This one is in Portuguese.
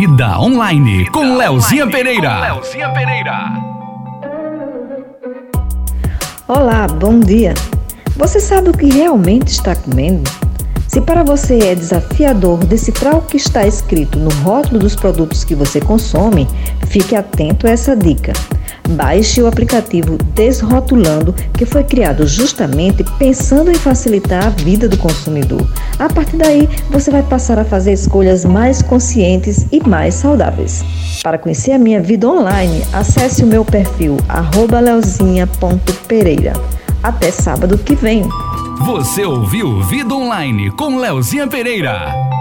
Vida Online com Leozinha Pereira. Leozinha Pereira. Olá, bom dia. Você sabe o que realmente está comendo? Se para você é desafiador decifrar o que está escrito no rótulo dos produtos que você consome, fique atento a essa dica. Baixe o aplicativo Desrotulando, que foi criado justamente pensando em facilitar a vida do consumidor. A partir daí, você vai passar a fazer escolhas mais conscientes e mais saudáveis. Para conhecer a minha vida online, acesse o meu perfil leozinha.pereira. Até sábado que vem. Você ouviu Vida Online com Leozinha Pereira.